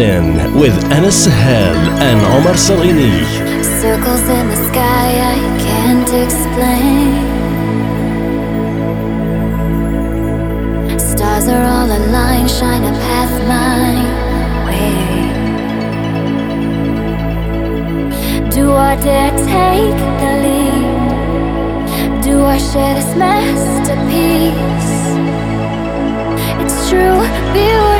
feeling with Anas Sahel and Omar Salini. Circles in the sky I can't explain. Stars are all aligned, shine a path my way. Do I dare take the lead? Do I share this masterpiece? It's true beauty.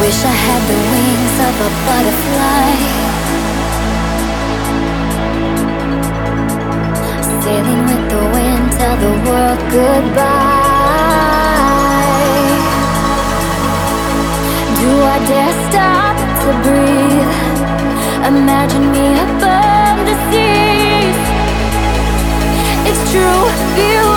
Wish I had the wings of a butterfly. Sailing with the wind, tell the world goodbye. Do I dare stop to breathe? Imagine me above the seas. It's true beauty.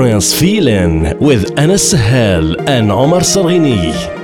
Trance feeling with Anas Sahel and Omar Sarghini.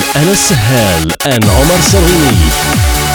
Feeling with Anas Sahel and Omar Salini.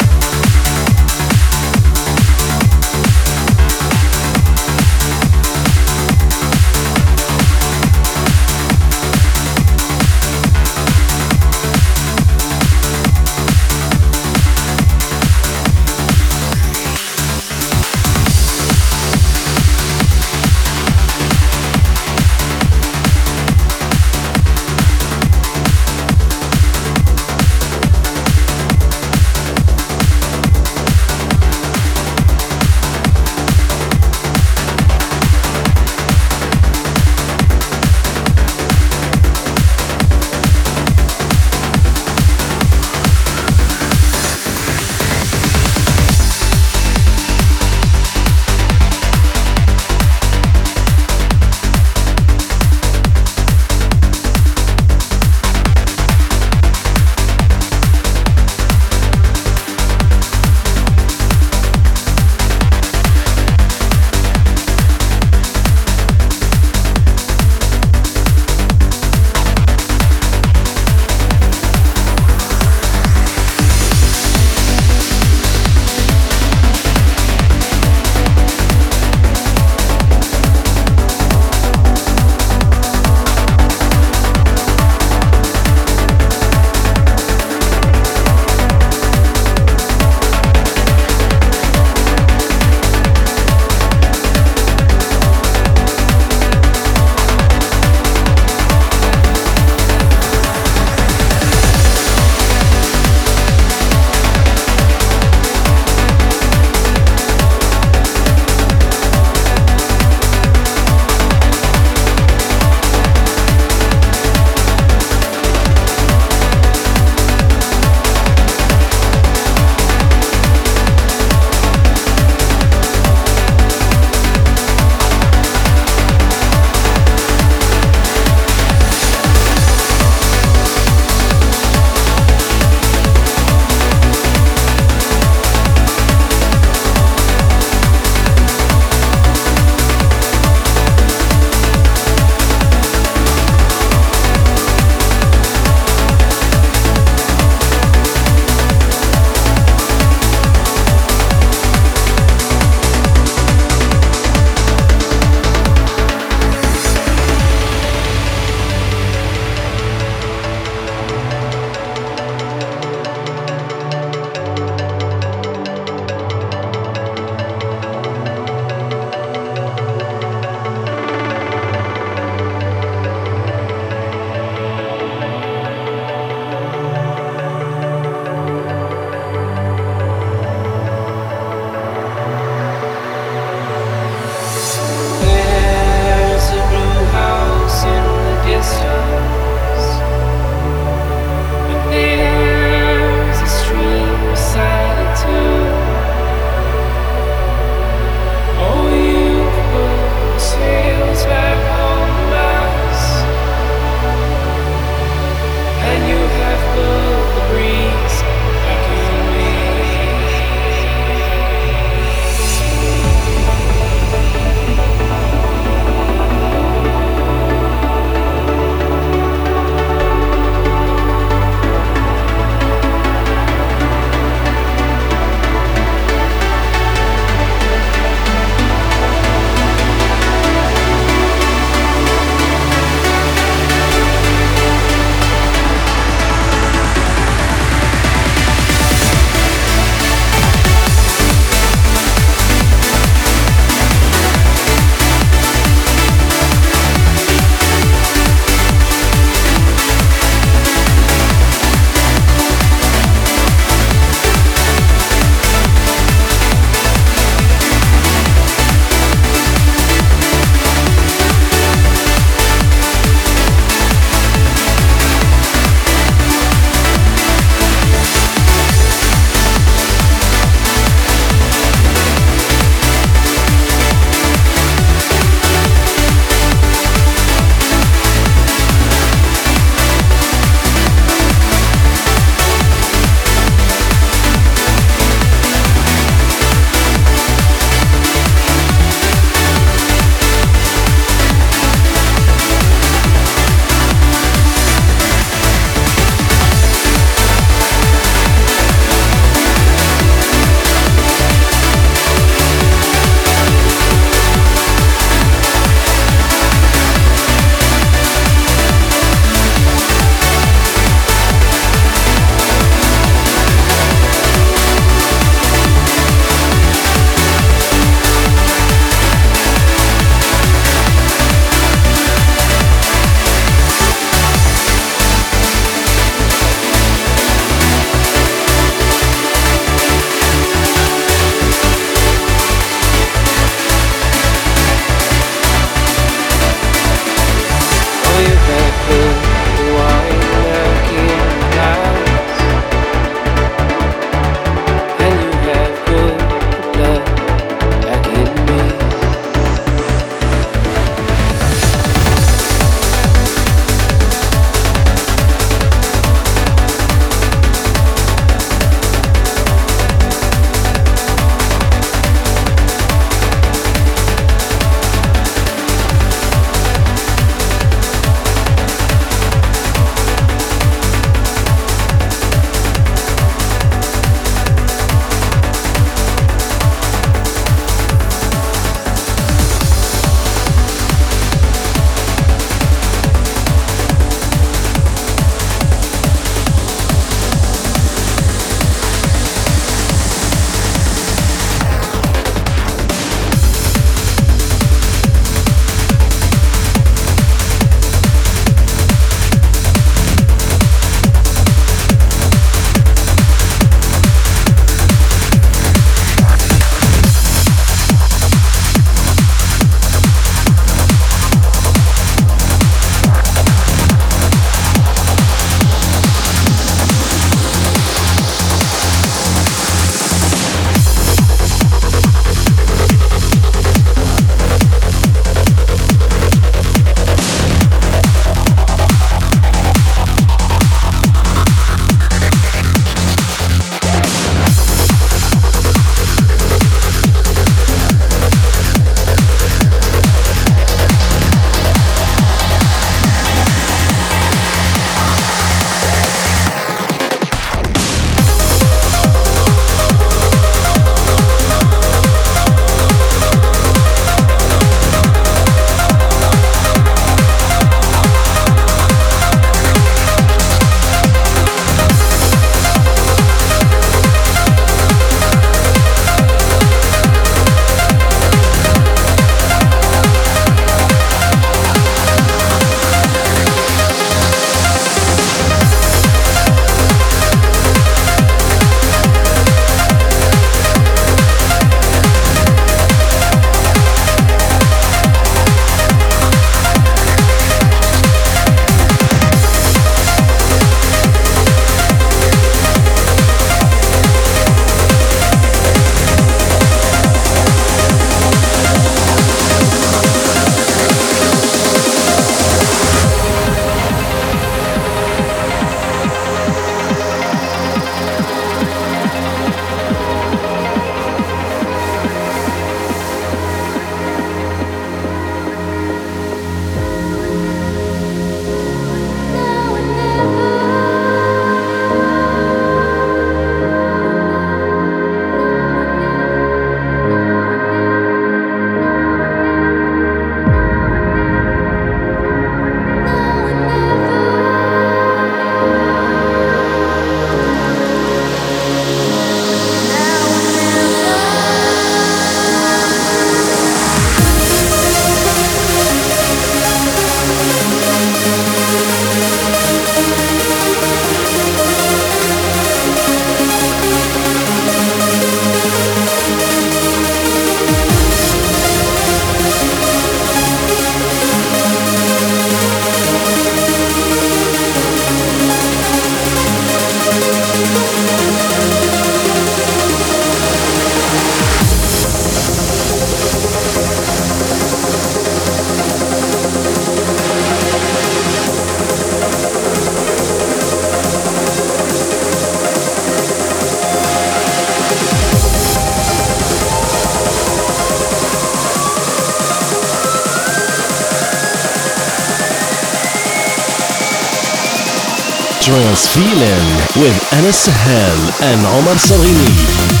Feeling with Anas Sahel and Omar Salini.